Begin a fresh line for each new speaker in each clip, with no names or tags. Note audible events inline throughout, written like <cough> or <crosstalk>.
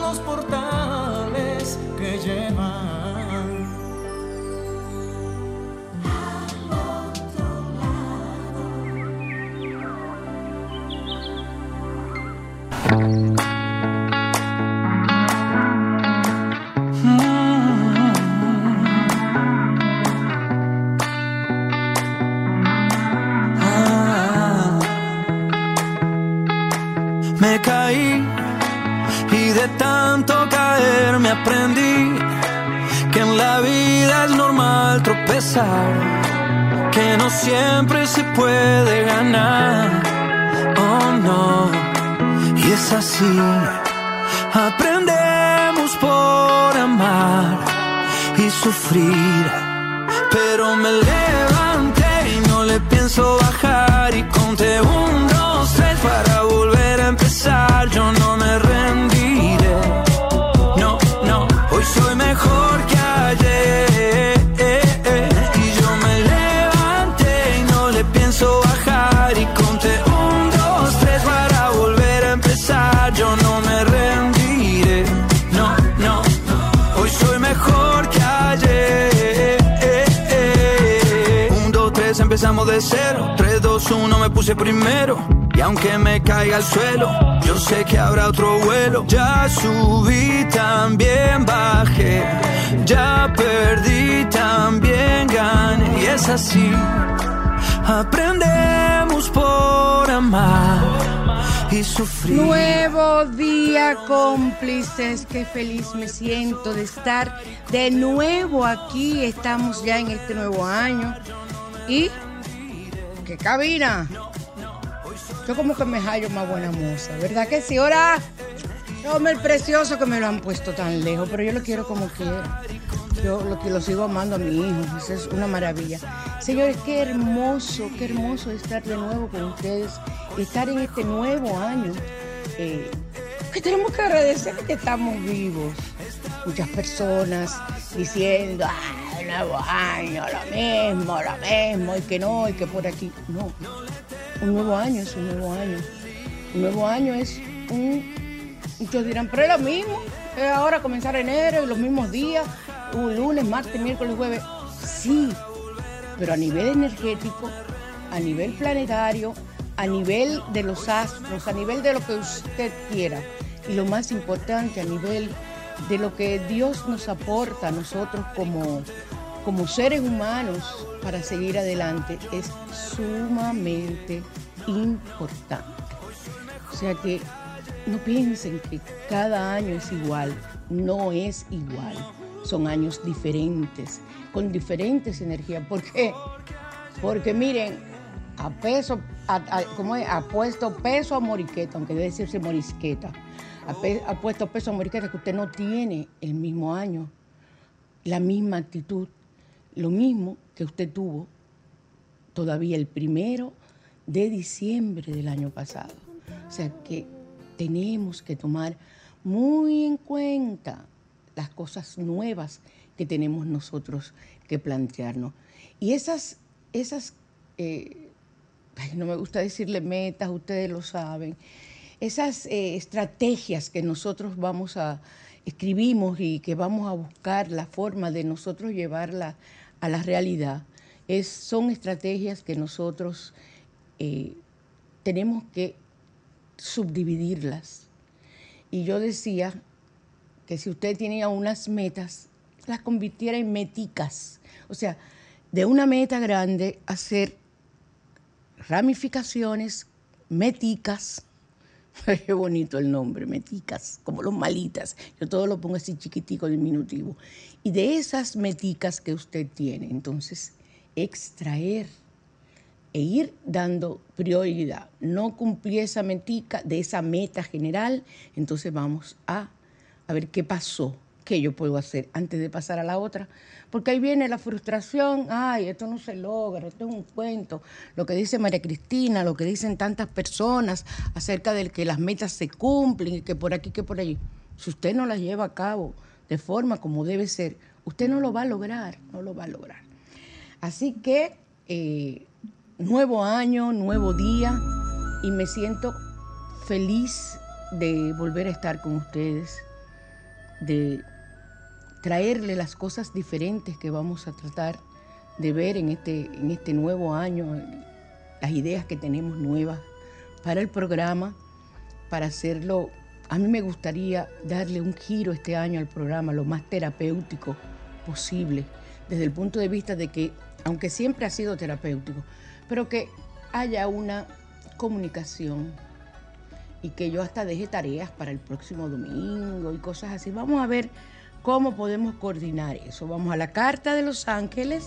Los portales que llevan
y cero. 3, 2, 1, me puse primero. Y aunque me caiga al suelo, yo sé que habrá otro vuelo. Ya subí, también bajé. Ya perdí, también gané. Y es así. Aprendemos por amar y sufrir.
Nuevo día, cómplices. Qué feliz me siento de estar de nuevo aquí. Estamos ya en este nuevo año. Y que cabina. Yo como que me hallo más buena moza, ¿verdad que sí? Ahora, hombre, el precioso que me lo han puesto tan lejos, pero yo lo quiero como quiero. Yo lo sigo amando a mi hijo, eso es una maravilla. Señores, qué hermoso, qué hermoso estar de nuevo con ustedes, estar en este nuevo año. Eh, que tenemos que agradecer que estamos vivos. Muchas personas diciendo, ah, nuevo año, lo mismo, lo mismo, y que no, y que por aquí. No, un nuevo año es un nuevo año. Un nuevo año es un... Muchos dirán, pero es lo mismo, es ahora comenzar enero, los mismos días, un lunes, martes, miércoles, jueves. Sí, pero a nivel energético, a nivel planetario, a nivel de los astros, a nivel de lo que usted quiera. Y lo más importante, a nivel de lo que Dios nos aporta a nosotros como, como seres humanos para seguir adelante es sumamente importante. O sea que no piensen que cada año es igual, no es igual. Son años diferentes, con diferentes energías. ¿Por qué? Porque miren, a peso, ¿cómo es? Ha puesto peso a moriqueta, aunque debe decirse morisqueta ha, puesto peso a Moriqueta que usted no tiene el mismo año, la misma actitud, lo mismo que usted tuvo todavía el primero de diciembre del año pasado. O sea que tenemos que tomar muy en cuenta las cosas nuevas que tenemos nosotros que plantearnos. Y esas, esas eh, no me gusta decirle metas, ustedes lo saben, esas eh, estrategias que nosotros vamos a, escribimos y que vamos a buscar la forma de nosotros llevarla a la realidad, es, son estrategias que nosotros eh, tenemos que subdividirlas. Y yo decía que si usted tenía unas metas, las convirtiera en meticas. O sea, de una meta grande hacer ramificaciones, meticas. <laughs> Qué bonito el nombre, meticas, como los malitas. Yo todo lo pongo así chiquitico, diminutivo. Y de esas meticas que usted tiene, entonces, extraer e ir dando prioridad. No cumplí esa metica de esa meta general, entonces vamos a, a ver qué pasó, qué yo puedo hacer antes de pasar a la otra porque ahí viene la frustración, ay, esto no se logra, esto es un cuento, lo que dice María Cristina, lo que dicen tantas personas acerca de que las metas se cumplen y que por aquí, que por allí. Si usted no las lleva a cabo de forma como debe ser, usted no lo va a lograr, no lo va a lograr. Así que, eh, nuevo año, nuevo día, y me siento feliz de volver a estar con ustedes, de traerle las cosas diferentes que vamos a tratar de ver en este, en este nuevo año, las ideas que tenemos nuevas para el programa, para hacerlo. A mí me gustaría darle un giro este año al programa, lo más terapéutico posible, desde el punto de vista de que, aunque siempre ha sido terapéutico, pero que haya una comunicación y que yo hasta deje tareas para el próximo domingo y cosas así. Vamos a ver ¿Cómo podemos coordinar eso? Vamos a la Carta de Los Ángeles.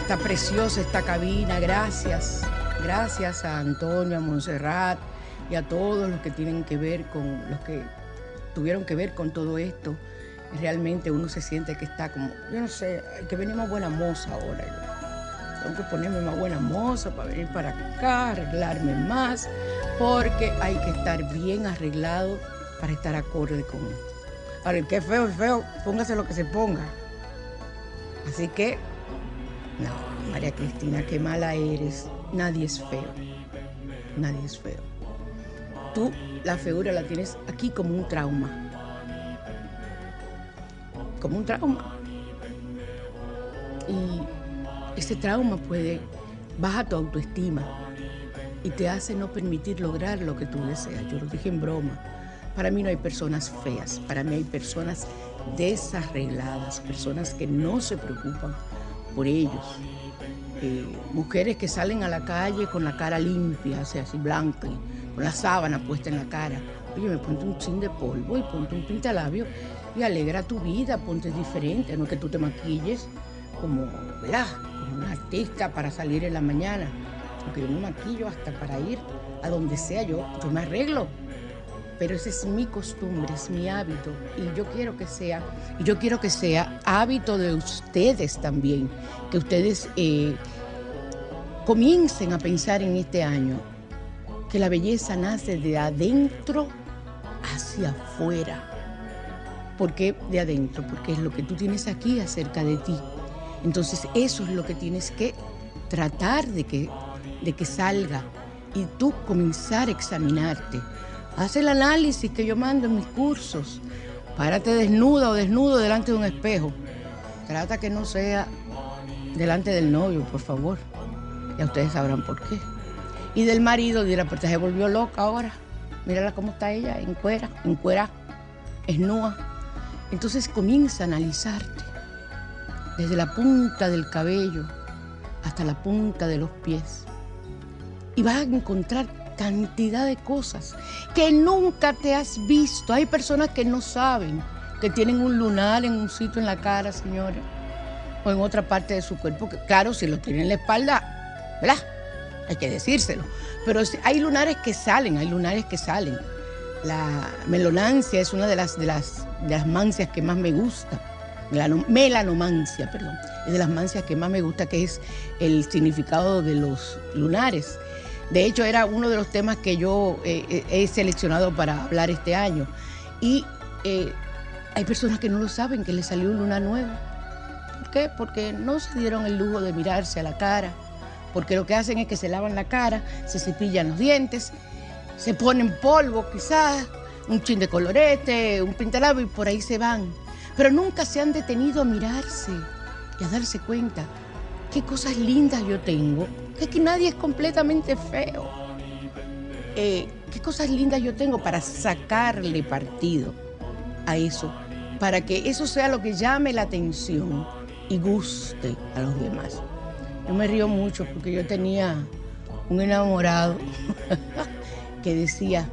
Está preciosa esta cabina, gracias. Gracias a Antonio, a Montserrat y a todos los que tienen que ver con, los que tuvieron que ver con todo esto. Realmente uno se siente que está como, yo no sé, que venimos buena moza ahora. Tengo que ponerme más buena moza para venir para acá, arreglarme más, porque hay que estar bien arreglado para estar acorde con Ahora, el que es feo es feo, póngase lo que se ponga. Así que, no, María Cristina, qué mala eres. Nadie es feo. Nadie es feo. Tú la feura la tienes aquí como un trauma. Como un trauma. Y ese trauma puede baja tu autoestima y te hace no permitir lograr lo que tú deseas. Yo lo dije en broma para mí no hay personas feas, para mí hay personas desarregladas, personas que no se preocupan por ellos. Eh, mujeres que salen a la calle con la cara limpia, sea, así blanca, con la sábana puesta en la cara. Oye, me ponte un chin de polvo y ponte un pintalabio y alegra tu vida, ponte diferente, no que tú te maquilles como, ¿verdad? Como un artista para salir en la mañana. Porque yo me maquillo hasta para ir a donde sea, yo, yo me arreglo pero esa es mi costumbre, es mi hábito y yo quiero que sea, yo quiero que sea hábito de ustedes también, que ustedes eh, comiencen a pensar en este año que la belleza nace de adentro hacia afuera. ¿Por qué de adentro? Porque es lo que tú tienes aquí acerca de ti. Entonces eso es lo que tienes que tratar de que, de que salga y tú comenzar a examinarte Haz el análisis que yo mando en mis cursos. Párate desnuda o desnudo delante de un espejo. Trata que no sea delante del novio, por favor. Ya ustedes sabrán por qué. Y del marido dirá, pues se volvió loca ahora. Mírala cómo está ella, en cuera, en cuera, esnúa. Entonces comienza a analizarte. Desde la punta del cabello hasta la punta de los pies. Y vas a encontrar cantidad de cosas que nunca te has visto. Hay personas que no saben que tienen un lunar en un sitio en la cara, señora, o en otra parte de su cuerpo. claro, si lo tienen en la espalda, ¿verdad? Hay que decírselo. Pero hay lunares que salen, hay lunares que salen. La melonancia es una de las, de las, de las mancias que más me gusta. Melanomancia, perdón. Es de las mancias que más me gusta, que es el significado de los lunares. De hecho, era uno de los temas que yo eh, eh, he seleccionado para hablar este año. Y eh, Hay personas que no lo saben, que les salió luna nueva. ¿Por qué? Porque no se dieron el lujo de mirarse a la cara. Porque lo que hacen es que se lavan la cara, se cepillan los dientes, se ponen polvo quizás, un chin de colorete, un pintalabo y por ahí se van. Pero nunca se han detenido a mirarse y a darse cuenta qué cosas lindas yo tengo, que aquí nadie es completamente feo. Eh, qué cosas lindas yo tengo para sacarle partido a eso, para que eso sea lo que llame la atención y guste a los demás. Yo me río mucho porque yo tenía un enamorado <laughs> que decía,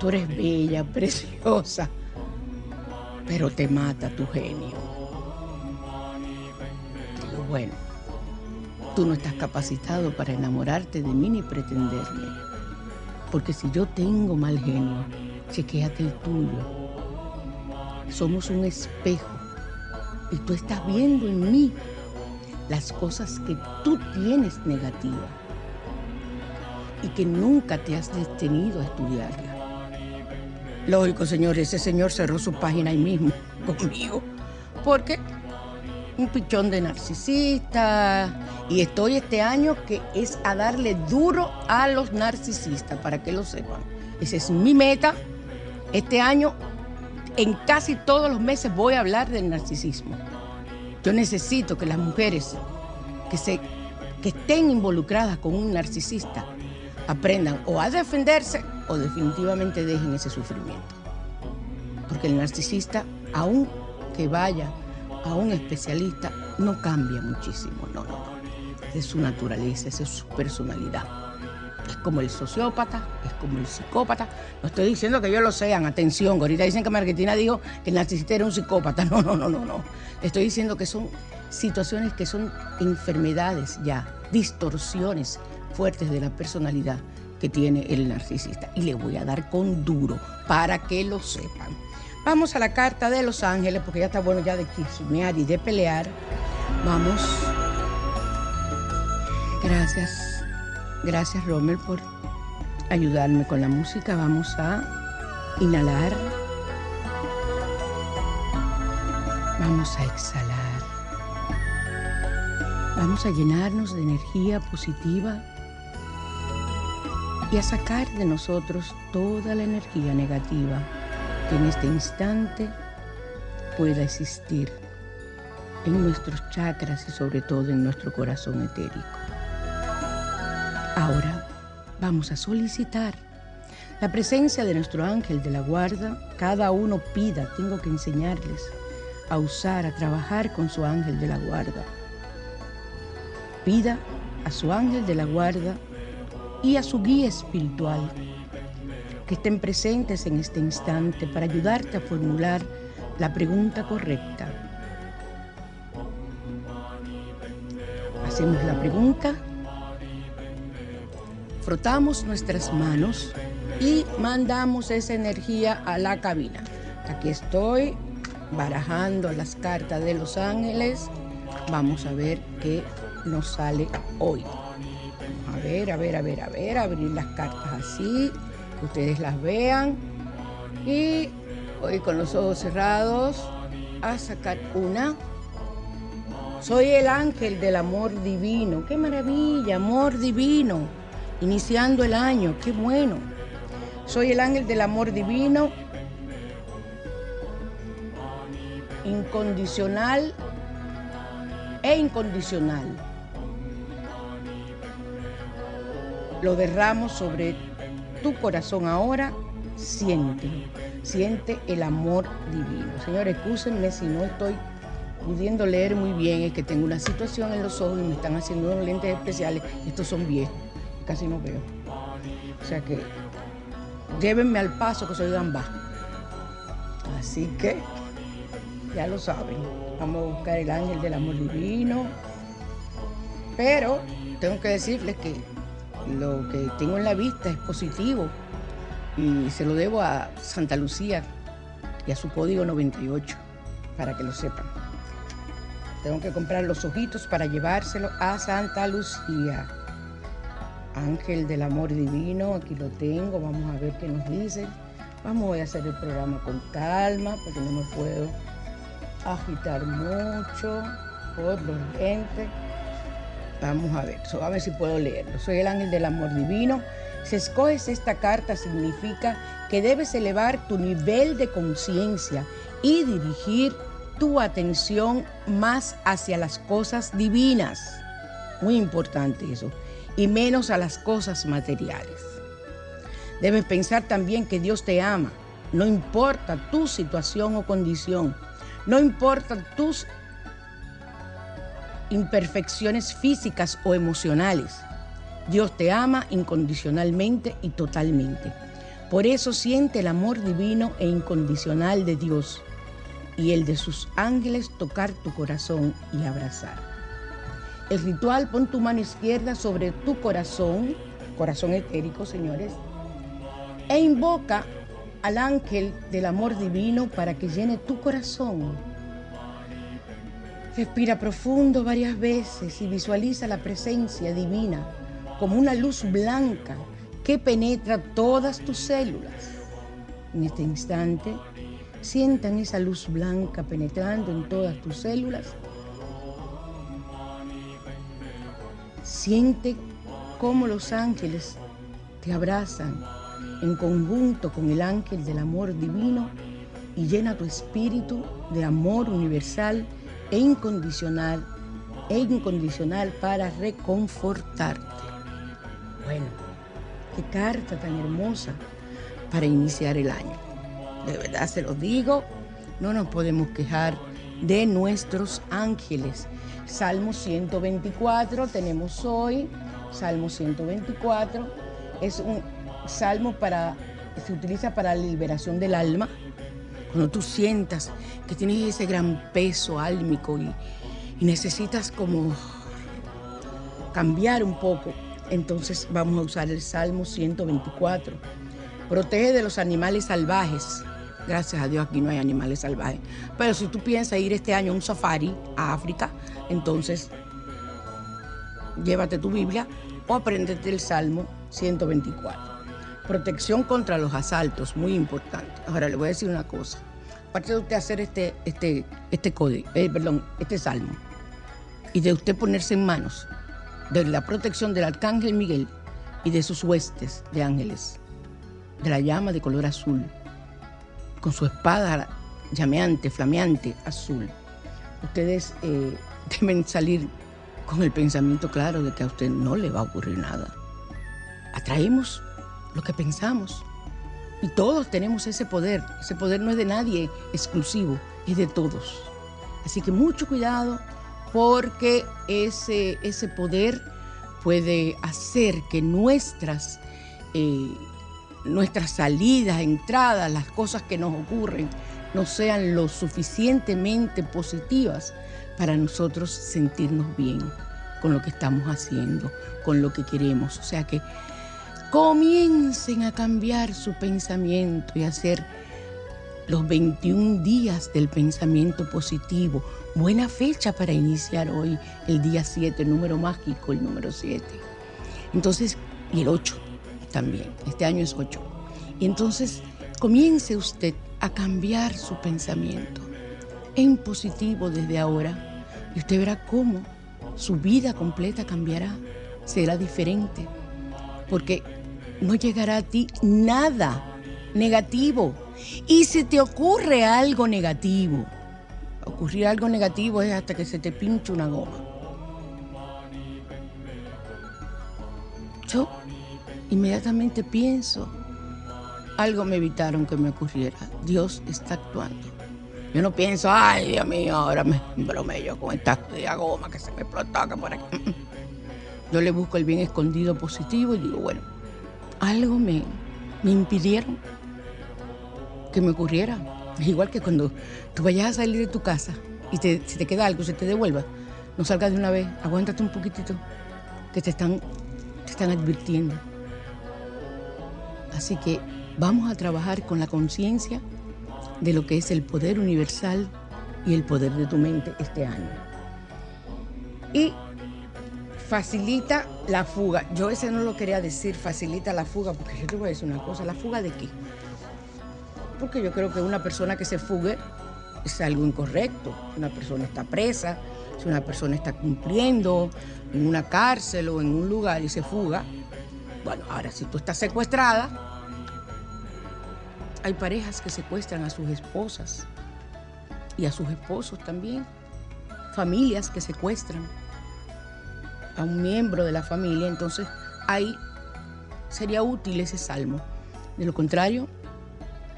tú eres bella, <laughs> preciosa, pero te mata tu genio. Bueno, tú no estás capacitado para enamorarte de mí ni pretenderme. Porque si yo tengo mal genio, chequéate el tuyo. Somos un espejo y tú estás viendo en mí las cosas que tú tienes negativas y que nunca te has detenido a estudiarla. Lógico, señor, ese señor cerró su página ahí mismo <laughs> conmigo, porque un pichón de narcisista, y estoy este año que es a darle duro a los narcisistas, para que lo sepan. Esa es mi meta. Este año, en casi todos los meses, voy a hablar del narcisismo. Yo necesito que las mujeres que, se, que estén involucradas con un narcisista aprendan o a defenderse o definitivamente dejen ese sufrimiento. Porque el narcisista, aun que vaya a un especialista, no cambia muchísimo, no, no. Es su naturaleza, es su personalidad. Es como el sociópata, es como el psicópata. No estoy diciendo que ellos lo sean, atención. Ahorita dicen que Marquetina dijo que el narcisista era un psicópata. <laughs> No, no, no, no, no. Estoy diciendo que son situaciones que son enfermedades ya, distorsiones fuertes de la personalidad que tiene el narcisista. Y le voy a dar con duro para que lo sepan. Vamos a la carta de Los Ángeles, porque ya está bueno ya de chismear y de pelear. Vamos. Gracias. Gracias, Romer, por ayudarme con la música. Vamos a inhalar. Vamos a exhalar. Vamos a llenarnos de energía positiva y a sacar de nosotros toda la energía negativa que en este instante pueda existir en nuestros chakras y sobre todo en nuestro corazón etérico. Ahora vamos a solicitar la presencia de nuestro ángel de la guarda. Cada uno pida, tengo que enseñarles a usar, a trabajar con su ángel de la guarda. Pida a su ángel de la guarda y a su guía espiritual que estén presentes en este instante para ayudarte a formular la pregunta correcta. Hacemos la pregunta, frotamos nuestras manos y mandamos esa energía a la cabina. Aquí estoy barajando las cartas de los ángeles. Vamos a ver qué nos sale hoy. A ver, a ver, a ver, a ver, abrir las cartas así, ustedes las vean. Y hoy con los ojos cerrados a sacar una. Soy el ángel del amor divino. Qué maravilla, amor divino. Iniciando el año, qué bueno. Soy el ángel del amor divino. Incondicional e incondicional lo derramo sobre tu corazón ahora, siente, siente el amor divino. Señor, escúsenme si no estoy pudiendo leer muy bien, es que tengo una situación en los ojos y me están haciendo unos lentes especiales. Estos son viejos, casi no veo. O sea que llévenme al paso que soy gambá. Así que ya lo saben. Vamos a buscar el ángel del amor divino. Pero tengo que decirles que lo que tengo en la vista es positivo y se lo debo a Santa Lucía y a su código 98, para que lo sepan. Tengo que comprar los ojitos para llevárselo a Santa Lucía. Ángel del amor divino, aquí lo tengo, vamos a ver qué nos dice. Vamos a hacer el programa con calma porque no me puedo agitar mucho por los gente. Vamos a ver, a ver si puedo leerlo. Soy el ángel del amor divino. Si escoges esta carta significa que debes elevar tu nivel de conciencia y dirigir tu atención más hacia las cosas divinas. Muy importante eso. Y menos a las cosas materiales. Debes pensar también que Dios te ama. No importa tu situación o condición. No importa tus imperfecciones físicas o emocionales. Dios te ama incondicionalmente y totalmente. Por eso siente el amor divino e incondicional de Dios y el de sus ángeles tocar tu corazón y abrazar. El ritual pon tu mano izquierda sobre tu corazón, corazón etérico, señores, e invoca al ángel del amor divino para que llene tu corazón. Respira profundo varias veces y visualiza la presencia divina como una luz blanca que penetra todas tus células. En este instante, sientan esa luz blanca penetrando en todas tus células. Siente cómo los ángeles te abrazan en conjunto con el ángel del amor divino y llena tu espíritu de amor universal e incondicional, e incondicional para reconfortarte. Bueno, qué carta tan hermosa para iniciar el año. De verdad se lo digo, no nos podemos quejar de nuestros ángeles. Salmo 124 tenemos hoy, Salmo 124 es un salmo para se utiliza para la liberación del alma. Cuando tú sientas que tienes ese gran peso álmico y, necesitas como cambiar un poco, entonces vamos a usar el Salmo 124. Protege de los animales salvajes. Gracias a Dios aquí no hay animales salvajes. Pero si tú piensas ir este año a un safari a África, entonces llévate tu Biblia o apréndete el Salmo 124. Protección contra los asaltos, muy importante. Ahora le voy a decir una cosa. Aparte de usted hacer este, este, este código, eh, perdón, este salmo, y de usted ponerse en manos de la protección del arcángel Miguel y de sus huestes de ángeles, de la llama de color azul, con su espada llameante, flameante, azul. Ustedes eh, <laughs> deben salir con el pensamiento claro de que a usted no le va a ocurrir nada. Atraemos lo que pensamos. Y todos tenemos ese poder. Ese poder no es de nadie exclusivo, es de todos. Así que mucho cuidado porque ese, ese poder puede hacer que nuestras, eh, nuestras salidas, entradas, las cosas que nos ocurren, no sean lo suficientemente positivas para nosotros sentirnos bien con lo que estamos haciendo, con lo que queremos. O sea que comiencen a cambiar su pensamiento y hacer los 21 días del pensamiento positivo. Buena fecha para iniciar hoy, el día 7, el número mágico, el número 7. Entonces, y el 8 también, este año es 8. Y entonces, comience usted a cambiar su pensamiento en positivo desde ahora y usted verá cómo su vida completa cambiará, será diferente, porque no llegará a ti nada negativo. Y si te ocurre algo negativo, ocurrir algo negativo es hasta que se te pinche una goma. Yo inmediatamente pienso, algo me evitaron que me ocurriera. Dios está actuando. Yo no pienso, ay Dios mío, ahora me bromello con esta goma que se me explotó por aquí. Yo le busco el bien escondido positivo y digo, bueno, algo me, me impidieron que me ocurriera. Es igual que cuando tú vayas a salir de tu casa y si te queda algo, se te devuelva, no salgas de una vez, aguántate un poquitito, que te están, te están advirtiendo. Así que vamos a trabajar con la conciencia de lo que es el poder universal y el poder de tu mente este año. Y facilita la fuga. Yo ese no lo quería decir, facilita la fuga, porque yo te voy a decir una cosa, ¿la fuga de qué? porque yo creo que una persona que se fugue es algo incorrecto. Una persona está presa, si una persona está cumpliendo en una cárcel o en un lugar y se fuga, bueno, ahora si tú estás secuestrada, hay parejas que secuestran a sus esposas y a sus esposos también, familias que secuestran a un miembro de la familia, entonces ahí sería útil ese salmo. De lo contrario,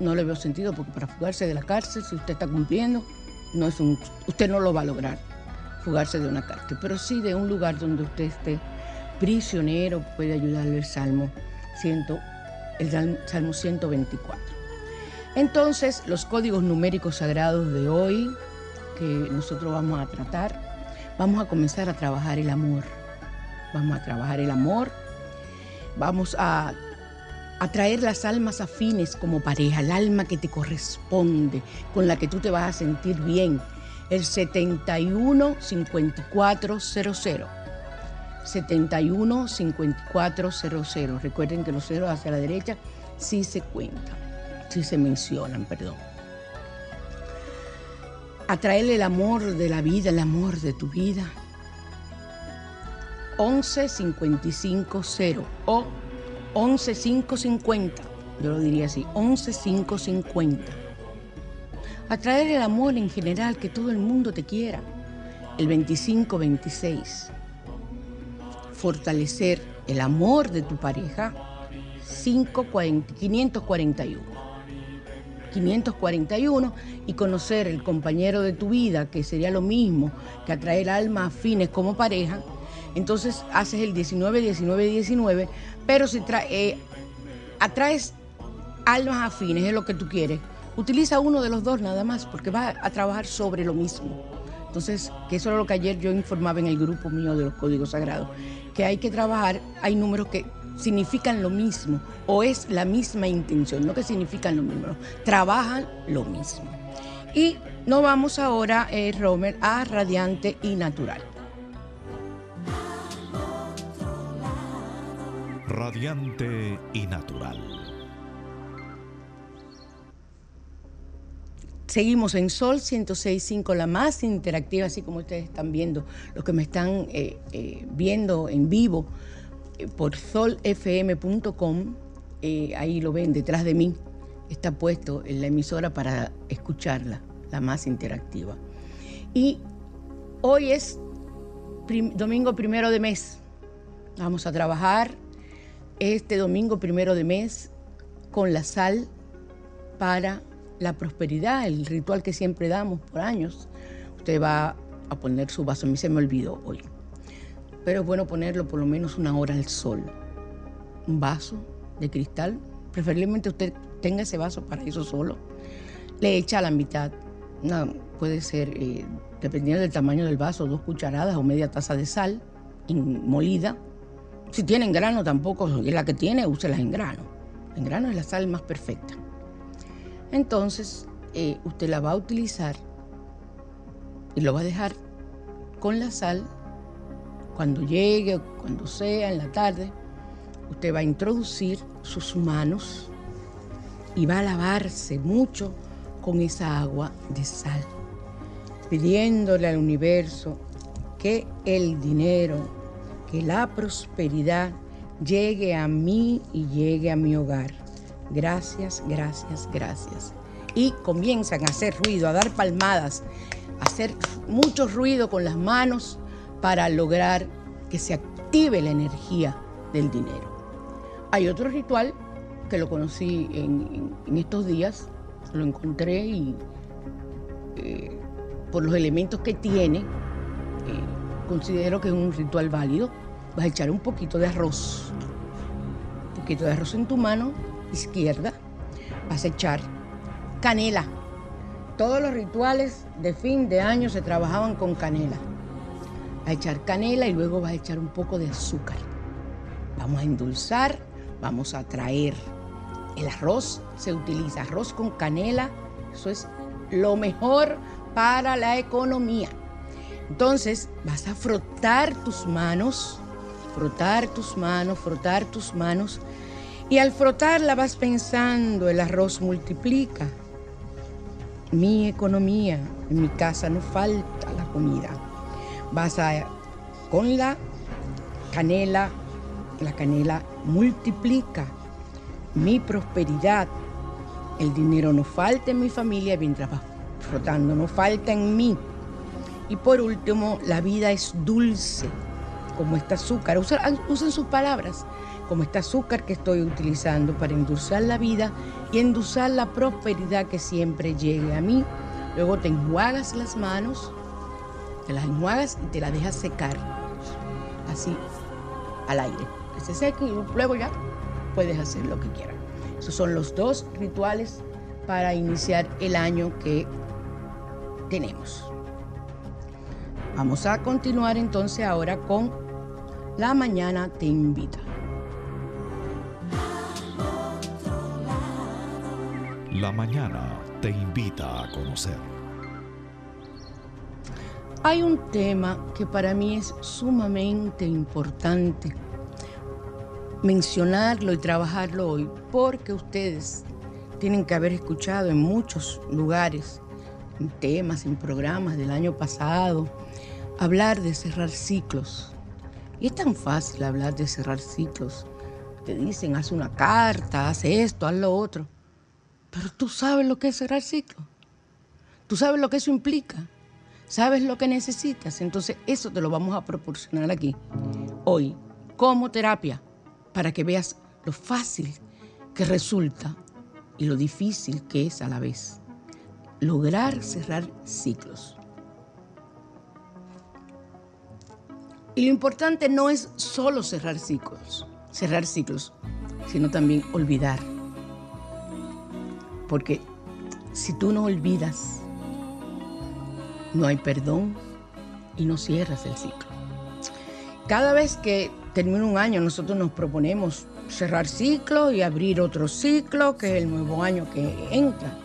no le veo sentido porque para fugarse de la cárcel, si usted está cumpliendo, no es un, usted no lo va a lograr fugarse de una cárcel, pero sí de un lugar donde usted esté prisionero, puede ayudarle el Salmo, el Salmo 124. Entonces, los códigos numéricos sagrados de hoy que nosotros vamos a tratar, vamos a comenzar a trabajar el amor. Vamos a trabajar el amor, vamos a atraer las almas afines como pareja, el alma que te corresponde, con la que tú te vas a sentir bien. El 71 5400. 71 5400. Recuerden que los ceros hacia la derecha sí se cuentan, sí se mencionan, perdón. Atraerle el amor de la vida, el amor de tu vida. 11 55 0 o 11550, yo lo diría así, 11550. Atraer el amor en general, que todo el mundo te quiera. El 2526. Fortalecer el amor de tu pareja. 541. 541 y conocer el compañero de tu vida, que sería lo mismo que atraer almas afines como pareja, entonces haces el 19, 19, 19 pero si eh, atraes almas afines, es lo que tú quieres, utiliza uno de los dos nada más, porque vas a trabajar sobre lo mismo. Entonces, que eso es lo que ayer yo informaba en el grupo mío de los códigos sagrados, que hay que trabajar, hay números que significan lo mismo o es la misma intención, no que significan lo mismo, trabajan lo mismo. Y nos vamos ahora, eh, Romer, a radiante y natural.
Radiante y natural.
Seguimos en Sol 106.5, la más interactiva, así como ustedes están viendo, los que me están eh, eh, viendo en vivo eh, por solfm.com, ahí lo ven detrás de mí, está puesto en la emisora para escucharla, la más interactiva. Y hoy es domingo primero de mes, vamos a trabajar este domingo primero de mes con la sal para la prosperidad, el ritual que siempre damos por años. Usted va a poner su vaso, a mí se me olvidó hoy, pero es bueno ponerlo por lo menos una hora al sol. Un vaso de cristal, preferiblemente usted tenga ese vaso para eso solo. Le echa a la mitad, no, puede ser, eh, dependiendo del tamaño del vaso, dos cucharadas o media taza de sal molida si tienen grano tampoco, y la que tiene, úsela en grano. En grano es la sal más perfecta. Entonces, eh, usted la va a utilizar y lo va a dejar con la sal cuando llegue, cuando sea, en la tarde. Usted va a introducir sus manos y va a lavarse mucho con esa agua de sal, pidiéndole al universo que el dinero, que la prosperidad llegue a mí y llegue a mi hogar. Gracias, gracias, gracias. Y comienzan a hacer ruido, a dar palmadas, a hacer mucho ruido con las manos para lograr que se active la energía del dinero. Hay otro ritual que lo conocí en, estos días, lo encontré y eh, por los elementos que tiene, eh, considero que es un ritual válido. Vas a echar un poquito de arroz, un poquito de arroz en tu mano izquierda. Vas a echar canela. Todos los rituales de fin de año se trabajaban con canela. Vas a echar canela y luego vas a echar un poco de azúcar. Vamos a endulzar, vamos a traer. El arroz se utiliza, arroz con canela, eso es lo mejor para la economía. Entonces vas a frotar tus manos, frotar tus manos, frotar tus manos Y al frotarla vas pensando, el arroz multiplica. Mi economía, en mi casa no falta la comida. Vas a, con la canela, la canela multiplica mi prosperidad. El dinero no falta en mi familia mientras vas frotando, no falta en mí. Y por último, la vida es dulce, como este azúcar. Usen, usen sus palabras, como este azúcar que estoy utilizando para endulzar la vida y endulzar la prosperidad que siempre llegue a mí. Luego te enjuagas las manos, te las enjuagas y te las dejas secar, así, al aire. Que se seque y luego ya puedes hacer lo que quieras. Esos son los dos rituales para iniciar el año que tenemos. Vamos a continuar entonces ahora con La Mañana Te Invita.
La Mañana Te Invita a conocer.
Hay un tema que para mí es sumamente importante mencionarlo y trabajarlo hoy, porque ustedes tienen que haber escuchado en muchos lugares, en temas, en programas del año pasado, hablar de cerrar ciclos. Y es tan fácil hablar de cerrar ciclos. Te dicen, haz una carta, haz esto, haz lo otro. Pero tú sabes lo que es cerrar ciclos. Tú sabes lo que eso implica. Sabes lo que necesitas. Entonces eso te lo vamos a proporcionar aquí, hoy, como terapia para que veas lo fácil que resulta y lo difícil que es a la vez lograr cerrar ciclos. Y lo importante no es solo cerrar ciclos, cerrar ciclos, sino también olvidar. Porque si tú no olvidas, no hay perdón y no cierras el ciclo. Cada vez que termina un año, nosotros nos proponemos cerrar ciclo y abrir otro ciclo, que es el nuevo año que entra.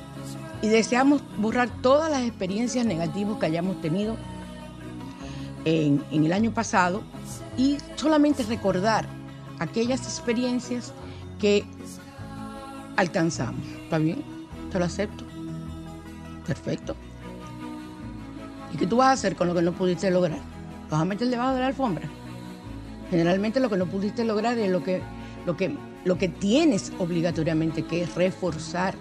Y deseamos borrar todas las experiencias negativas que hayamos tenido en, en el año pasado y solamente recordar aquellas experiencias que alcanzamos. ¿Está bien? Te lo acepto. Perfecto. ¿Y qué tú vas a hacer con lo que no pudiste lograr? ¿Vas a meter debajo de la alfombra? Generalmente lo que no pudiste lograr es lo que, lo que, lo que tienes obligatoriamente que reforzar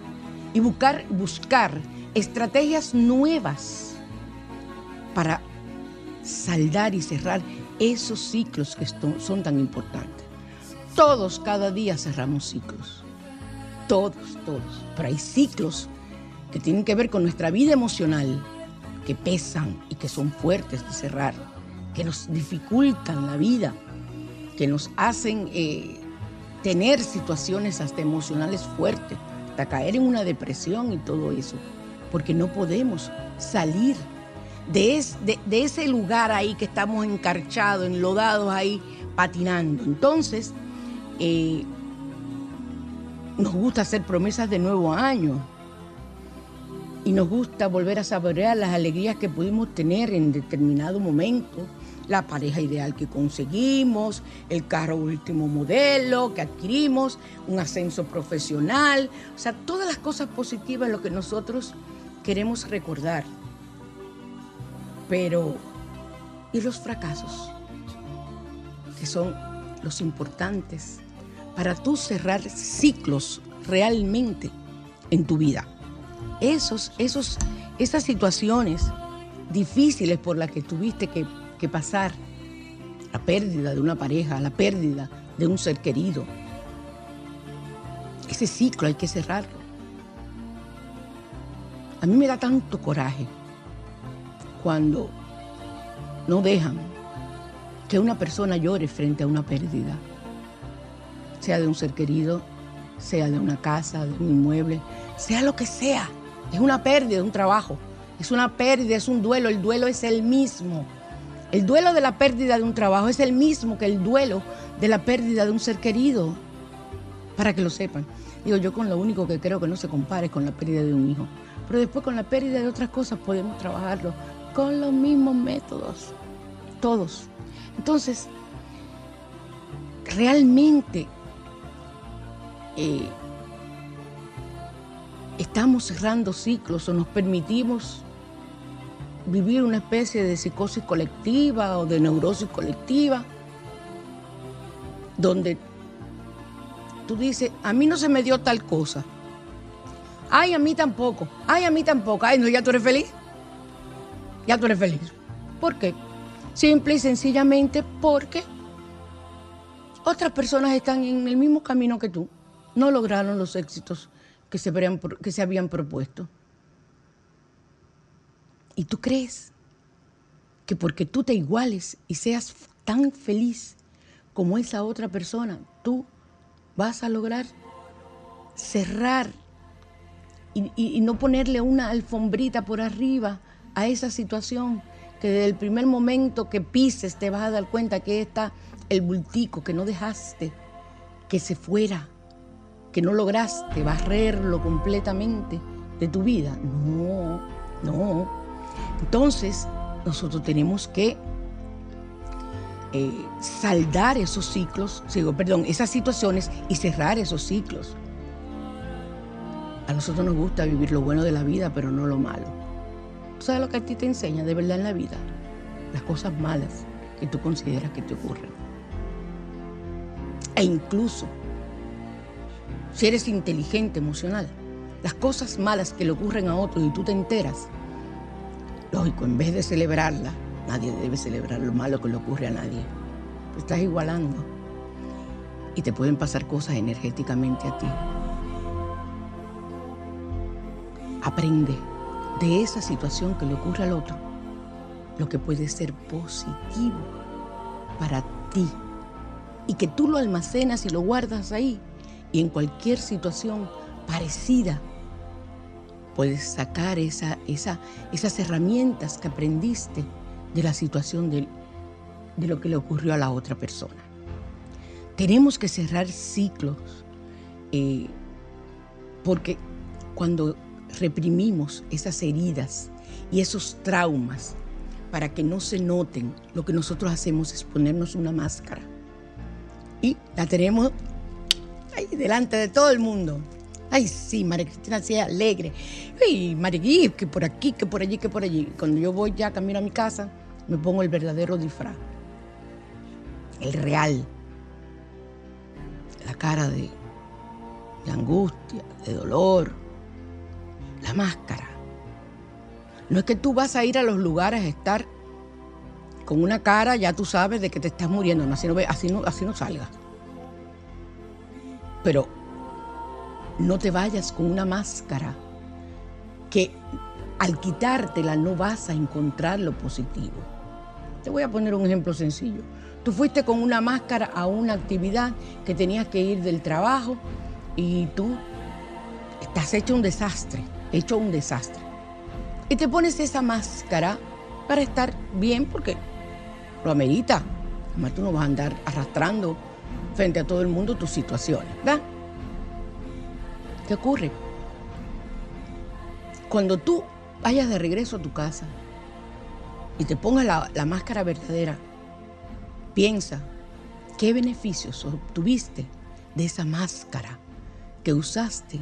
y buscar, buscar estrategias nuevas para saldar y cerrar esos ciclos que son tan importantes. Todos cada día cerramos ciclos. Todos, todos. Pero hay ciclos que tienen que ver con nuestra vida emocional, que pesan y que son fuertes de cerrar, que nos dificultan la vida que nos hacen eh, tener situaciones hasta emocionales fuertes, hasta caer en una depresión y todo eso, porque no podemos salir de, ese lugar ahí que estamos encarchados, enlodados ahí, patinando. Entonces, eh, nos gusta hacer promesas de nuevo año y nos gusta volver a saborear las alegrías que pudimos tener en determinado momento la pareja ideal que conseguimos, el carro último modelo que adquirimos, un ascenso profesional, o sea, todas las cosas positivas lo que nosotros queremos recordar. Pero, ¿y los fracasos? Que son los importantes para tú cerrar ciclos realmente en tu vida. Esos, esos, esas situaciones difíciles por las que tuviste que que pasar la pérdida de una pareja, la pérdida de un ser querido. Ese ciclo hay que cerrarlo. A mí me da tanto coraje cuando no dejan que una persona llore frente a una pérdida, sea de un ser querido, sea de una casa, de un inmueble, sea lo que sea. Es una pérdida un trabajo, es una pérdida, es un duelo, el duelo es el mismo. El duelo de la pérdida de un trabajo es el mismo que el duelo de la pérdida de un ser querido, para que lo sepan. Digo, yo con lo único que creo que no se compare con la pérdida de un hijo. Pero después con la pérdida de otras cosas podemos trabajarlo con los mismos métodos, todos. Entonces, realmente eh, estamos cerrando ciclos o nos permitimos vivir una especie de psicosis colectiva o de neurosis colectiva, donde tú dices, a mí no se me dio tal cosa. Ay, a mí tampoco. Ay, a mí tampoco. Ay, no, ya tú eres feliz. Ya tú eres feliz. ¿Por qué? Simple y sencillamente porque otras personas están en el mismo camino que tú. No lograron los éxitos que se, habían propuesto. ¿Y tú crees que porque tú te iguales y seas tan feliz como esa otra persona, tú vas a lograr cerrar y, no ponerle una alfombrita por arriba a esa situación que desde el primer momento que pises te vas a dar cuenta que está el bultico, que no dejaste que se fuera, que no lograste barrerlo completamente de tu vida. No, no. Entonces, nosotros tenemos que eh, saldar esos ciclos, perdón, esas situaciones y cerrar esos ciclos. A nosotros nos gusta vivir lo bueno de la vida, pero no lo malo. ¿Tú sabes lo que a ti te enseña de verdad en la vida? Las cosas malas que tú consideras que te ocurren. E incluso, si eres inteligente, emocional, las cosas malas que le ocurren a otros y tú te enteras, lógico, en vez de celebrarla, Nadie debe celebrar lo malo que le ocurre a nadie. Te estás igualando. Y te pueden pasar cosas energéticamente a ti. Aprende de esa situación que le ocurre al otro lo que puede ser positivo para ti. Y que tú lo almacenas y lo guardas ahí. Y en cualquier situación parecida puedes sacar esa, esa, esas herramientas que aprendiste de la situación de, de lo que le ocurrió a la otra persona. Tenemos que cerrar ciclos eh, porque cuando reprimimos esas heridas y esos traumas para que no se noten, lo que nosotros hacemos es ponernos una máscara y la tenemos ahí delante de todo el mundo. Ay, sí, María Cristina, sea alegre. Ay, María, que por aquí, que por allí, que por allí. Cuando yo voy ya camino a mi casa, me pongo el verdadero disfraz, el real, la cara de, angustia, de dolor, la máscara. No es que tú vas a ir a los lugares a estar con una cara, ya tú sabes de que te estás muriendo, no, no, así no salgas. Pero no te vayas con una máscara que al quitártela no vas a encontrar lo positivo. Te voy a poner un ejemplo sencillo. Tú fuiste con una máscara a una actividad que tenías que ir del trabajo y tú estás hecho un desastre, hecho un desastre. Y te pones esa máscara para estar bien porque lo amerita. Además tú no vas a andar arrastrando frente a todo el mundo tus situaciones, ¿verdad? ¿Qué ocurre? Cuando tú vayas de regreso a tu casa y te pongas la, máscara verdadera, piensa qué beneficios obtuviste de esa máscara que usaste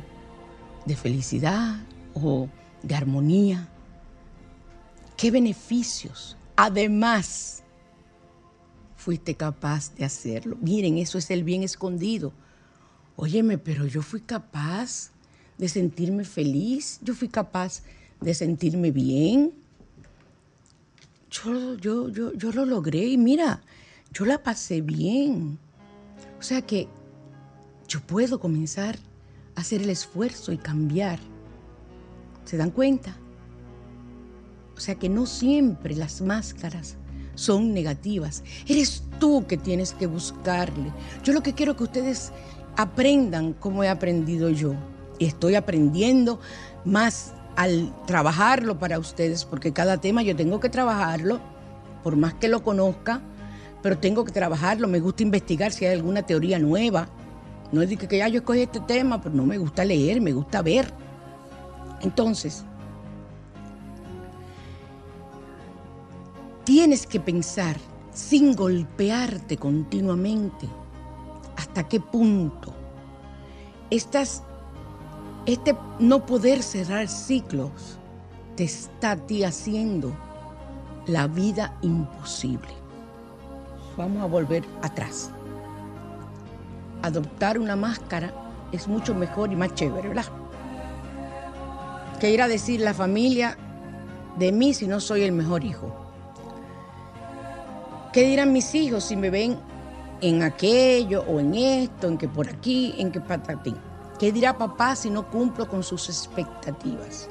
de felicidad o de armonía. ¿Qué beneficios además fuiste capaz de hacerlo? Miren, eso es el bien escondido. Óyeme, pero yo fui capaz de sentirme feliz, yo fui capaz de sentirme bien, yo, yo, yo, yo lo logré y mira, yo la pasé bien. O sea que yo puedo comenzar a hacer el esfuerzo y cambiar. ¿Se dan cuenta? O sea que no siempre las máscaras son negativas. Eres tú que tienes que buscarle. Yo lo que quiero que ustedes aprendan como he aprendido yo. Y estoy aprendiendo más al trabajarlo para ustedes, porque cada tema yo tengo que trabajarlo, por más que lo conozca, pero tengo que trabajarlo, me gusta investigar si hay alguna teoría nueva. No es de que ya yo escogí este tema, pero no me gusta leer, me gusta ver. Entonces, tienes que pensar sin golpearte continuamente hasta qué punto este no poder cerrar ciclos te está ti haciendo la vida imposible. Vamos a volver atrás. Adoptar una máscara es mucho mejor y más chévere, ¿verdad? Que ir a decir la familia de mí si no soy el mejor hijo. ¿Qué dirán mis hijos si me ven en aquello o en esto, en que por aquí, en que patatín? ¿Qué dirá papá si no cumplo con sus expectativas?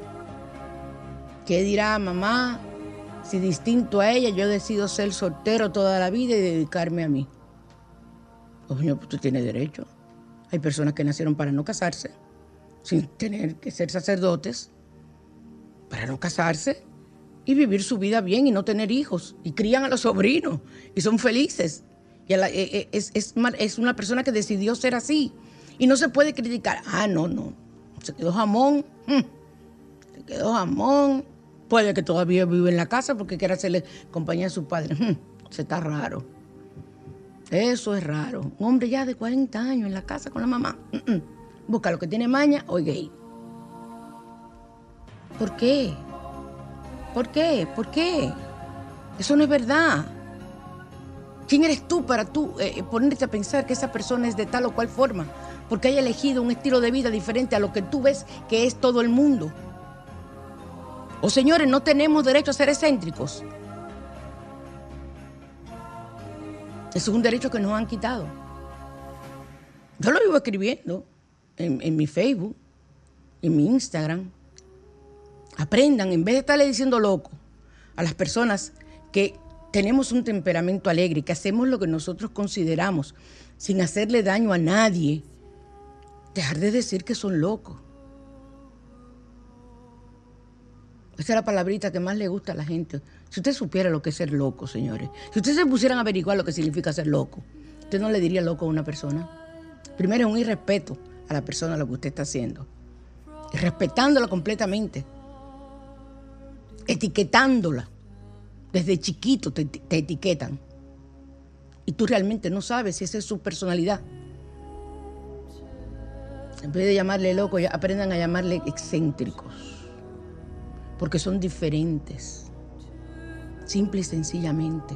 ¿Qué dirá mamá si distinto a ella yo decido ser soltero toda la vida y dedicarme a mí? Coño, pues tú tienes derecho. Hay personas que nacieron para no casarse, sin tener que ser sacerdotes, para no casarse y vivir su vida bien y no tener hijos. Y crían a los sobrinos y son felices. Eh, eh, es, una persona que decidió ser así. Y no se puede criticar. Ah, no, no. Se quedó jamón. Mm. Se quedó jamón. Puede que todavía vive en la casa porque quiere hacerle compañía a su padre. Mm. Se está raro. Eso es raro. Un hombre ya de 40 años en la casa con la mamá. Mm, Busca lo que tiene maña o gay. ¿Por qué? ¿Por qué? ¿Por qué? Eso no es verdad. ¿Quién eres tú para tú eh, ponerte a pensar que esa persona es de tal o cual forma? Porque haya elegido un estilo de vida diferente a lo que tú ves que es todo el mundo. O señores, no tenemos derecho a ser excéntricos. Eso es un derecho que nos han quitado. Yo lo vivo escribiendo en mi Facebook, en mi Instagram. Aprendan, en vez de estarle diciendo loco a las personas que tenemos un temperamento alegre, que hacemos lo que nosotros consideramos sin hacerle daño a nadie, dejar de decir que son locos. Esa es la palabrita que más le gusta a la gente. Si usted supiera lo que es ser loco, señores, si ustedes se pusieran a averiguar lo que significa ser loco, usted no le diría loco a una persona. Primero es un irrespeto a la persona lo que usted está haciendo. Respetándola completamente etiquetándola. Desde chiquito te, etiquetan. Y tú realmente no sabes si esa es su personalidad. En vez de llamarle loco, aprendan a llamarle excéntricos. Porque son diferentes. Simple y sencillamente.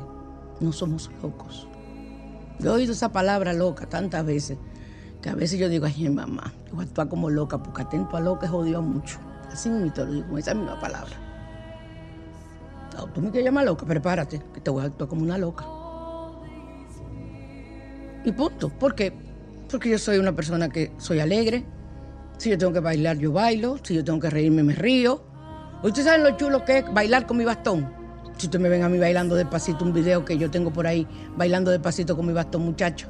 No somos locos. Yo he oído esa palabra loca tantas veces que a veces yo digo, ay, mamá, yo voy como loca, porque atento a loca es odio mucho. Así mismo lo digo esa misma palabra tú me quieres llamar loca, prepárate, que te voy a actuar como una loca. Y punto. ¿Por qué? Porque yo soy una persona que soy alegre. Si yo tengo que bailar, yo bailo. Si yo tengo que reírme, me río. ¿Ustedes saben lo chulo que es bailar con mi bastón? Si ustedes me ven a mí bailando despacito, un video que yo tengo por ahí, bailando despacito con mi bastón, muchacho.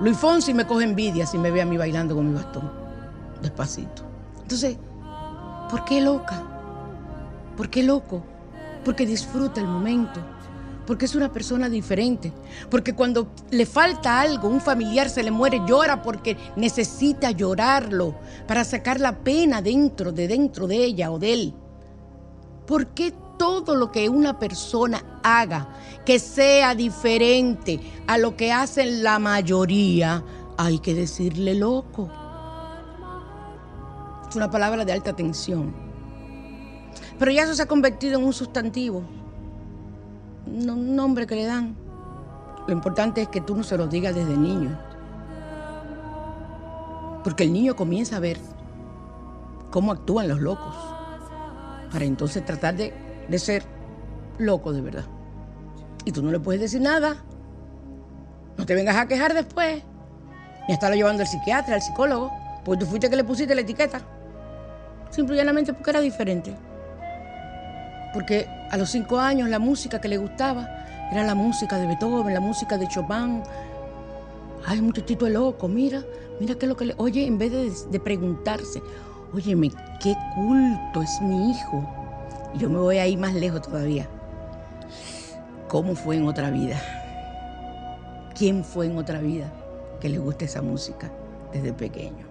Luis Fonsi me coge envidia si me ve a mí bailando con mi bastón, despacito. Entonces, ¿por qué loca? ¿Por qué loco? Porque disfruta el momento, porque es una persona diferente, porque cuando le falta algo, un familiar se le muere, llora porque necesita llorarlo para sacar la pena dentro de dentro de ella o de él. ¿Por qué todo lo que una persona haga que sea diferente a lo que hacen la mayoría, hay que decirle loco? Es una palabra de alta tensión. Pero ya eso se ha convertido en un sustantivo, un nombre que le dan. Lo importante es que tú no se lo digas desde niño. Porque el niño comienza a ver cómo actúan los locos. Para entonces tratar de, de ser loco de verdad. Y tú no le puedes decir nada. No te vengas a quejar después. Ni a estarlo llevando al psiquiatra, al psicólogo. Porque tú fuiste que le pusiste la etiqueta. Simplemente porque era diferente porque a los cinco años la música que le gustaba era la música de Beethoven, la música de Chopin. Ay, muchachito es loco, mira, mira qué es lo que le... Oye, en vez de, preguntarse, óyeme, qué culto es mi hijo. Yo me voy a ir más lejos todavía. ¿Cómo fue en otra vida? ¿Quién fue en otra vida que le guste esa música desde pequeño?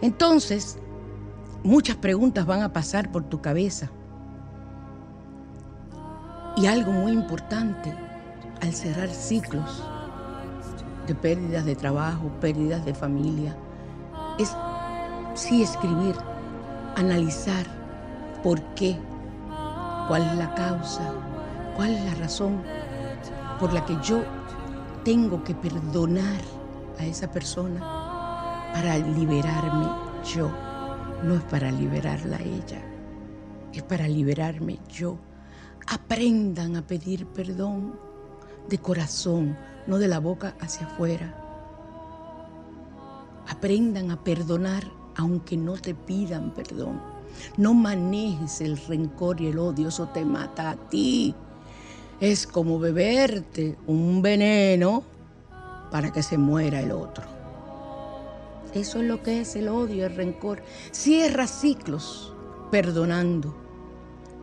Entonces, muchas preguntas van a pasar por tu cabeza. Y algo muy importante, al cerrar ciclos de pérdidas de trabajo, pérdidas de familia, es sí escribir, analizar por qué, cuál es la causa, cuál es la razón por la que yo tengo que perdonar a esa persona para liberarme yo. No es para liberarla a ella, es para liberarme yo. Aprendan a pedir perdón de corazón, no de la boca hacia afuera. Aprendan a perdonar aunque no te pidan perdón. No manejes el rencor y el odio, eso te mata a ti. Es como beberte un veneno para que se muera el otro. Eso es lo que es el odio, el rencor. Cierra ciclos perdonando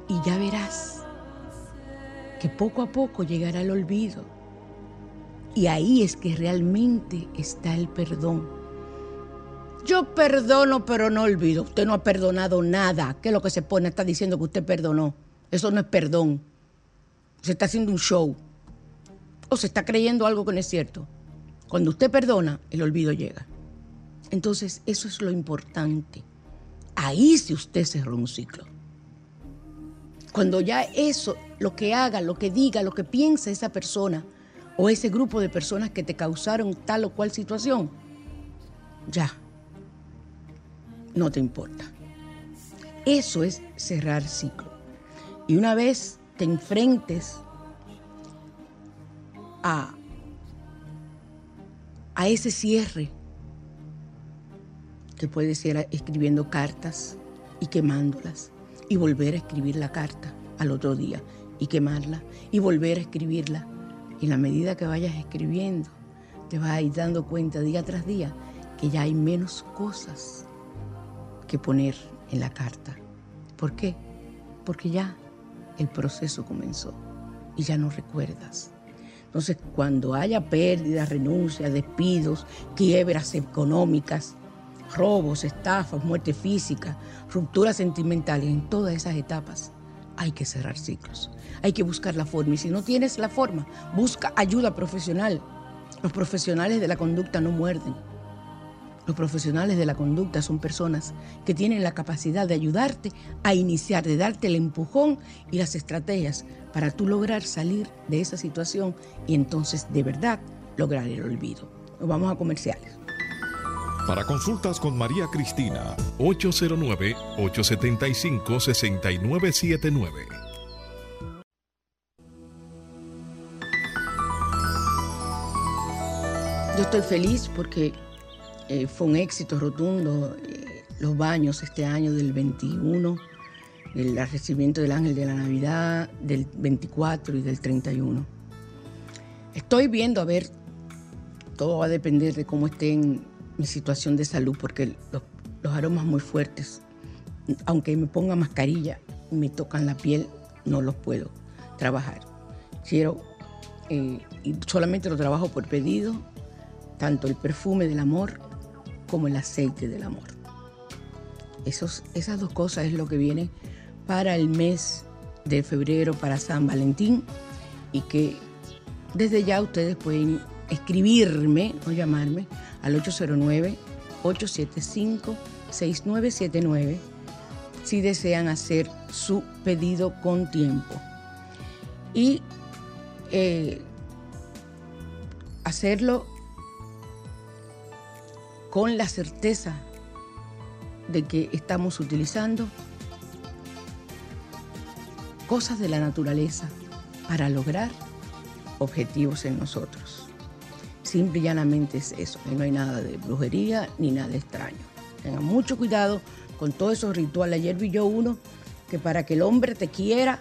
y ya verás que poco a poco llegará el olvido. Y ahí es que realmente está el perdón. Yo perdono, pero no olvido. Usted no ha perdonado nada. ¿Qué es lo que se pone? Está diciendo que usted perdonó. Eso no es perdón. Se está haciendo un show. O se está creyendo algo que no es cierto. Cuando usted perdona, el olvido llega. Entonces, eso es lo importante. Ahí si usted cerró un ciclo. Cuando ya eso, lo que haga, lo que diga, lo que piensa esa persona o ese grupo de personas que te causaron tal o cual situación, ya, no te importa. Eso es cerrar ciclo. Y una vez te enfrentes a, a ese cierre, que puede ser escribiendo cartas y quemándolas, y volver a escribir la carta al otro día y quemarla y volver a escribirla. Y en la medida que vayas escribiendo, te vas dando cuenta día tras día que ya hay menos cosas que poner en la carta. ¿Por qué? Porque ya el proceso comenzó y ya no recuerdas. Entonces, cuando haya pérdidas, renuncias, despidos, quiebras económicas, robos, estafas, muerte física, rupturas sentimentales, en todas esas etapas hay que cerrar ciclos. Hay que buscar la forma y si no tienes la forma, busca ayuda profesional. Los profesionales de la conducta no muerden. Los profesionales de la conducta son personas que tienen la capacidad de ayudarte a iniciar, de darte el empujón y las estrategias para tú lograr salir de esa situación y entonces de verdad lograr el olvido. Nos vamos a comerciales.
Para consultas con María Cristina, 809-875-6979.
Yo estoy feliz porque eh, fue un éxito rotundo eh, los baños este año del 21, el recibimiento del ángel de la Navidad, del 24 y del 31. Estoy viendo, a ver, todo va a depender de cómo estén mi situación de salud porque los, aromas muy fuertes, aunque me ponga mascarilla, me tocan la piel, no los puedo trabajar. Quiero, eh, y solamente lo trabajo por pedido, tanto el perfume del amor como el aceite del amor. Esos, esas dos cosas es lo que viene para el mes de febrero, para San Valentín, y que desde ya ustedes pueden escribirme o llamarme al 809-875-6979 si desean hacer su pedido con tiempo. Y eh, hacerlo con la certeza de que estamos utilizando cosas de la naturaleza para lograr objetivos en nosotros. Simple y llanamente es eso. no hay nada de brujería ni nada extraño. Tengan mucho cuidado con todos esos rituales. Ayer vi yo uno que para que el hombre te quiera,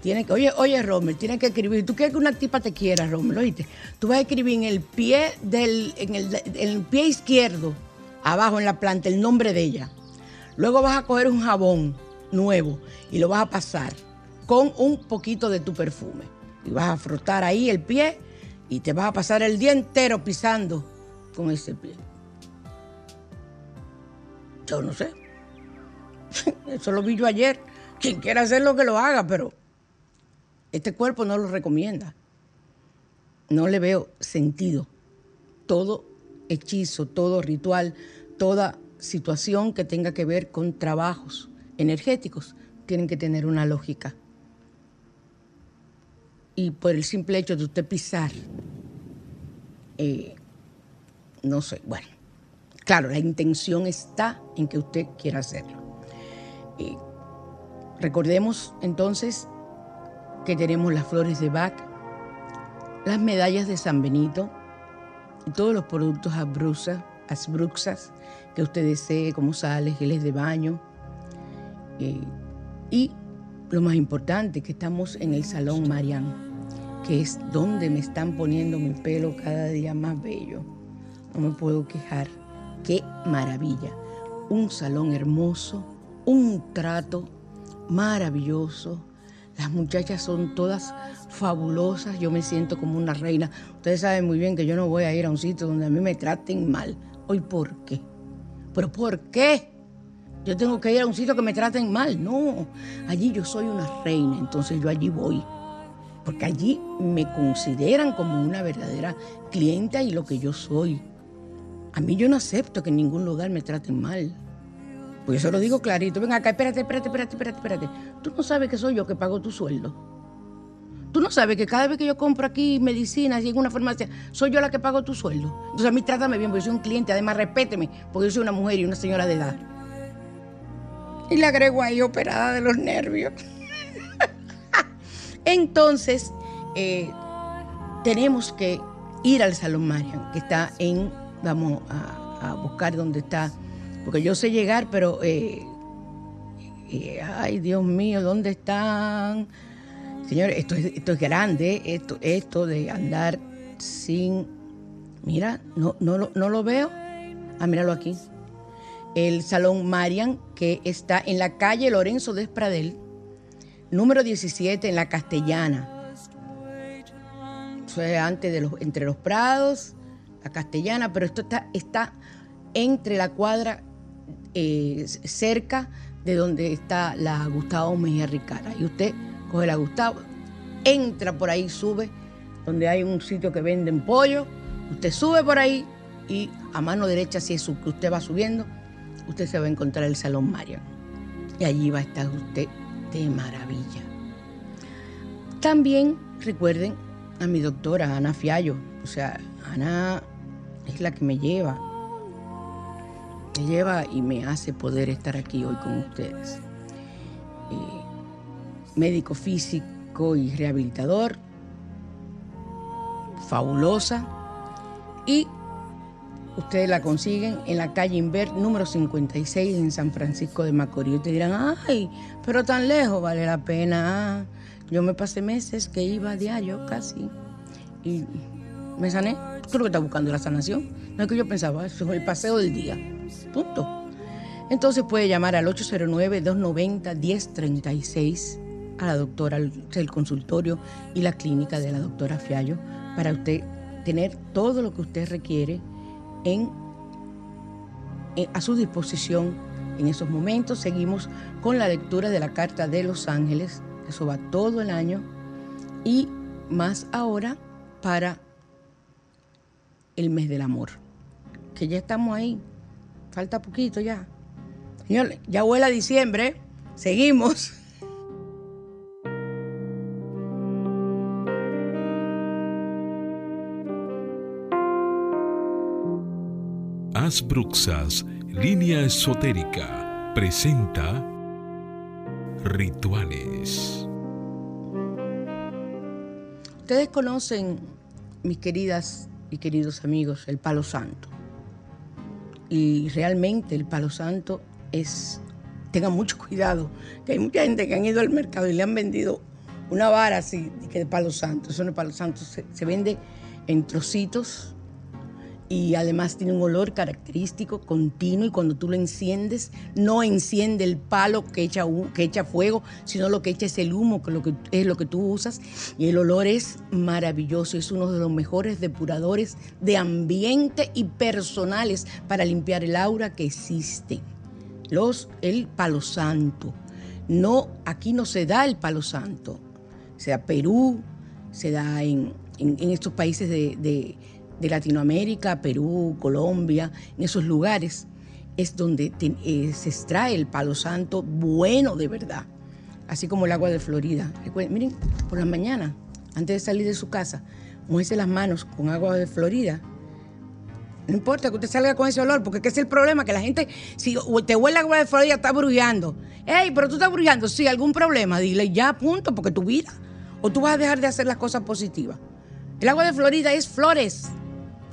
tiene que, oye, oye, Romer, tiene que escribir. ¿Tú quieres que una tipa te quiera, Romer? ¿Oíste? Tú vas a escribir en el pie del, en el, en el pie izquierdo, abajo en la planta, el nombre de ella. Luego vas a coger un jabón nuevo y lo vas a pasar con un poquito de tu perfume. Y vas a frotar ahí el pie y te vas a pasar el día entero pisando con ese pie. Yo no sé. <laughs> Eso lo vi yo ayer. Quien quiera hacerlo que lo haga, pero este cuerpo no lo recomienda. No le veo sentido. Todo hechizo, todo ritual, toda situación que tenga que ver con trabajos energéticos tienen que tener una lógica. Y por el simple hecho de usted pisar, eh, no sé, bueno, claro, la intención está en que usted quiera hacerlo. recordemos entonces que tenemos las flores de Bach, las medallas de San Benito todos los productos asbruxas que usted desee, como sales, geles de baño. Eh, y lo más importante, que estamos en el Salón Marian, que es donde me están poniendo mi pelo cada día más bello. No me puedo quejar. Qué maravilla. Un salón hermoso, un trato maravilloso. Las muchachas son todas fabulosas, yo me siento como una reina. Ustedes saben muy bien que yo no voy a ir a un sitio donde a mí me traten mal. ¿Hoy por qué? ¿Pero por qué? Yo tengo que ir a un sitio que me traten mal. No, allí yo soy una reina, entonces yo allí voy. Porque allí me consideran como una verdadera clienta y lo que yo soy. A mí yo no acepto que en ningún lugar me traten mal. Pues eso lo digo clarito. Ven acá, espérate, espérate, espérate, espérate, espérate. Tú no sabes que soy yo que pago tu sueldo. Tú no sabes que cada vez que yo compro aquí medicinas y en una farmacia, soy yo la que pago tu sueldo. Entonces a mí trátame bien, porque yo soy un cliente. Además, respéteme, porque yo soy una mujer y una señora de edad. Y le agrego ahí operada de los nervios. Entonces, eh, tenemos que ir al Salón Marian, que está en, vamos a, buscar dónde está, porque yo sé llegar, pero, eh, eh, ay Dios mío, ¿dónde están? Señores, esto es, esto es grande, esto, esto de andar sin... Mira, no, no, no lo veo. Ah, míralo aquí. El Salón Marian, que está en la calle Lorenzo de Espradel, número 17, en la Castellana. Antes de los, entre los Prados, la Castellana, pero esto está, está entre la cuadra, eh, cerca de donde está la Gustavo Mejía Ricara. Y usted coge la Gustavo, entra por ahí, sube, donde hay un sitio que venden pollo, usted sube por ahí y a mano derecha, si es que usted va subiendo, usted se va a encontrar el Salón Mario. Y allí va a estar usted de maravilla. También recuerden a mi doctora Ana Fiallo. O sea, Ana es la que me lleva. Me lleva y me hace poder estar aquí hoy con ustedes. Eh, médico físico y rehabilitador, fabulosa, y ustedes la consiguen en la calle Inver número 56 en San Francisco de Macorís. Ustedes dirán, ay, pero tan lejos, vale la pena. Yo me pasé meses que iba a diario casi y me sané. Tú lo que estás buscando la sanación. No es que yo pensaba, eso es el paseo del día. Punto. Entonces puede llamar al 809-290-1036 a la doctora, el consultorio y la clínica de la doctora Fiallo para usted tener todo lo que usted requiere en, a su disposición en esos momentos. Seguimos con la lectura de la Carta de los Ángeles, eso va todo el año, y más ahora para el mes del amor, que ya estamos ahí, falta poquito ya. Señor, ya vuela diciembre, seguimos.
Bruxas, línea esotérica, presenta Rituales.
Ustedes conocen, mis queridas y queridos amigos, el palo santo. Y realmente el palo santo es, tengan mucho cuidado, que hay mucha gente que han ido al mercado y le han vendido una vara así de palo santo. Eso no es palo santo, se vende en trocitos y además tiene un olor característico, continuo, y cuando tú lo enciendes, no enciende el palo que echa, que echa fuego, sino lo que echa es el humo, que, lo que es lo que tú usas, y el olor es maravilloso, es uno de los mejores depuradores de ambiente y personales para limpiar el aura que existe. Los, el palo santo. No, aquí no se da el palo santo. Se da Perú, se da en, estos países de Latinoamérica, Perú, Colombia, en esos lugares. es donde eh, se extrae el palo santo bueno de verdad, así como el agua de Florida. Miren, por la mañana, antes de salir de su casa, muévese las manos con agua de Florida. No importa que usted salga con ese olor, porque es el problema, que la gente, si te huele agua de Florida, está brullando. Ey, pero tú estás brullando, sí, algún problema, dile ya, punto, porque tu vida. O tú vas a dejar de hacer las cosas positivas. El agua de Florida es flores,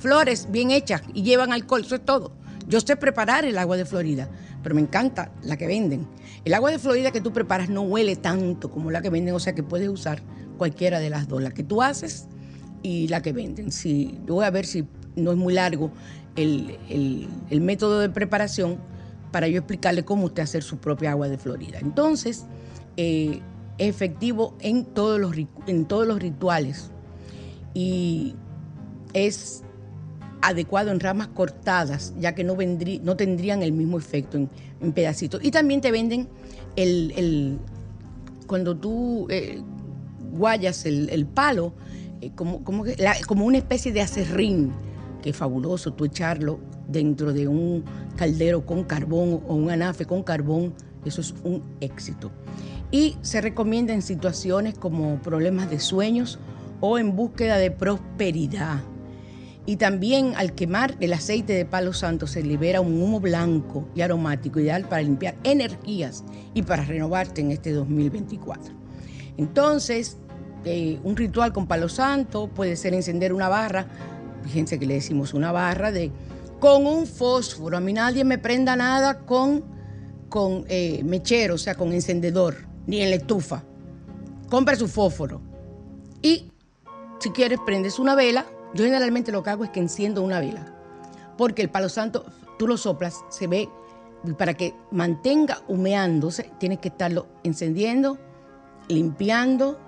flores bien hechas y llevan alcohol, eso es todo. Yo sé preparar el agua de Florida, pero me encanta la que venden. El agua de Florida que tú preparas no huele tanto como la que venden, o sea que puedes usar cualquiera de las dos, la que tú haces y la que venden. Si, voy a ver si no es muy largo el, método de preparación para yo explicarle cómo usted hacer su propia agua de Florida. Entonces, eh, efectivo en todos, los, en todos los rituales y es adecuado en ramas cortadas, ya que no, no tendrían el mismo efecto en, pedacitos. Y también te venden el, cuando tú eh, guayas el, palo, eh, como, como, como, una especie de acerrín, que es fabuloso tú echarlo dentro de un caldero con carbón o un anafe con carbón, eso es un éxito. Y se recomienda en situaciones como problemas de sueños o en búsqueda de prosperidad. Y también al quemar el aceite de palo santo se libera un humo blanco y aromático ideal para limpiar energías y para renovarte en este 2024. Entonces, eh, un ritual con palo santo puede ser encender una barra, fíjense que le decimos una barra de con un fósforo. A mí nadie me prenda nada con, con eh, mechero, o sea, con encendedor, ni en la estufa. Compra su fósforo. Y si quieres, prendes una vela. Yo generalmente lo que hago es que enciendo una vela. Porque el palo santo, tú lo soplas, se ve, para que mantenga humeándose, tienes que estarlo encendiendo, limpiando,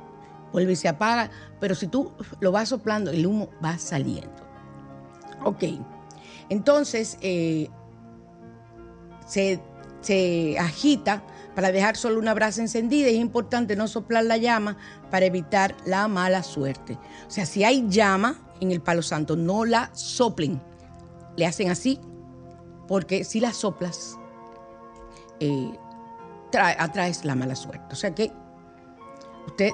vuelve y se apaga. Pero si tú lo vas soplando, el humo va saliendo. Ok. Entonces, eh, se, se agita para dejar solo una brasa encendida es importante no soplar la llama para evitar la mala suerte. O sea, si hay llama en el palo santo, no la soplen. Le hacen así, porque si la soplas, eh, atraes la mala suerte. O sea que usted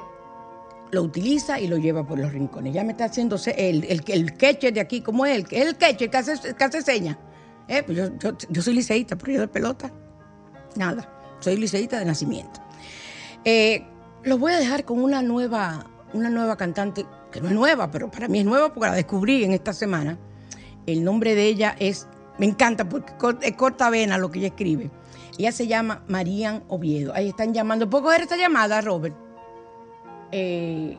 lo utiliza y lo lleva por los rincones. Ya me está haciéndose el, el, el queche de aquí, ¿cómo es? El, queche que hace, que hace seña. Eh, pues yo, yo, soy liceísta, pero yo de pelota, nada. Soy liceísta de nacimiento. Eh, los voy a dejar con una nueva, una nueva cantante, que no es nueva, pero para mí es nueva porque la descubrí en esta semana. El nombre de ella es, me encanta porque es corta vena lo que ella escribe. Ella se llama Marían Oviedo. Ahí están llamando. ¿Puedo coger esta llamada, Robert? Eh,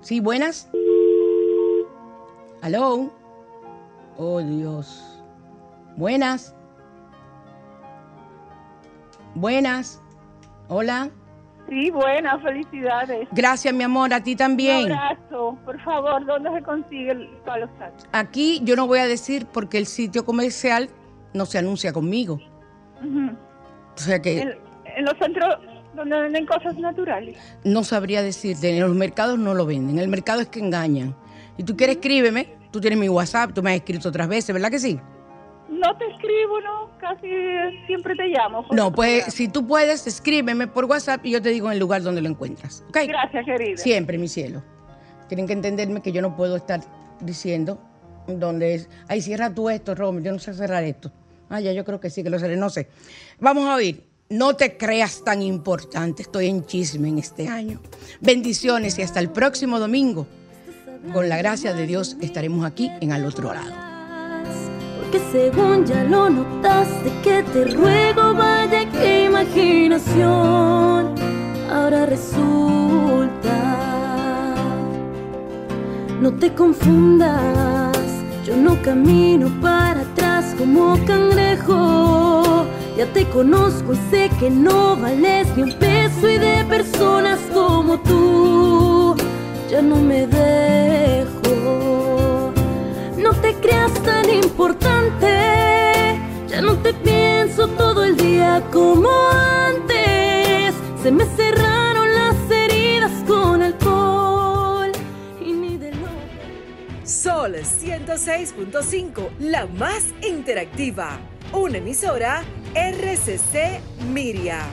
sí, buenas. Hello. Oh, Dios. Buenas. Buenas. Hola.
Sí, buenas, felicidades.
Gracias, mi amor, a ti también.
Un abrazo. Por favor, ¿dónde se consigue el palo santo?
Aquí yo no voy a decir porque el sitio comercial no se anuncia conmigo. O sea que...
En, los centros donde venden cosas naturales.
No sabría decirte, en los mercados no lo venden, en el mercado es que engañan. Si tú quieres, escríbeme, tú tienes mi WhatsApp, tú me has escrito otras veces, ¿verdad que sí?
No te escribo, no, casi siempre te llamo.
No, pues si tú puedes, escríbeme por WhatsApp y yo te digo en el lugar donde lo encuentras. ¿okay?
Gracias, querida.
Siempre, mi cielo. Tienen que entenderme que yo no puedo estar diciendo dónde es. Ay, cierra tú esto, Romero, yo no sé cerrar esto. Ah, ya yo creo que sí, que lo cerré, no sé. Vamos a oír. No te creas tan importante, estoy en chisme en este año. Bendiciones y hasta el próximo domingo. Con la gracia de Dios estaremos aquí en al otro lado
que según ya lo notaste que te ruego vaya que imaginación ahora resulta. No te confundas yo no camino para atrás como cangrejo. Ya te conozco y sé que no vales ni un peso y de personas como tú ya no me dejo no te creas tan importante. Ya no te pienso todo el día como antes. Se me cerraron las heridas con alcohol y ni de
Sol 106.5, la más interactiva una emisora RCC Miria.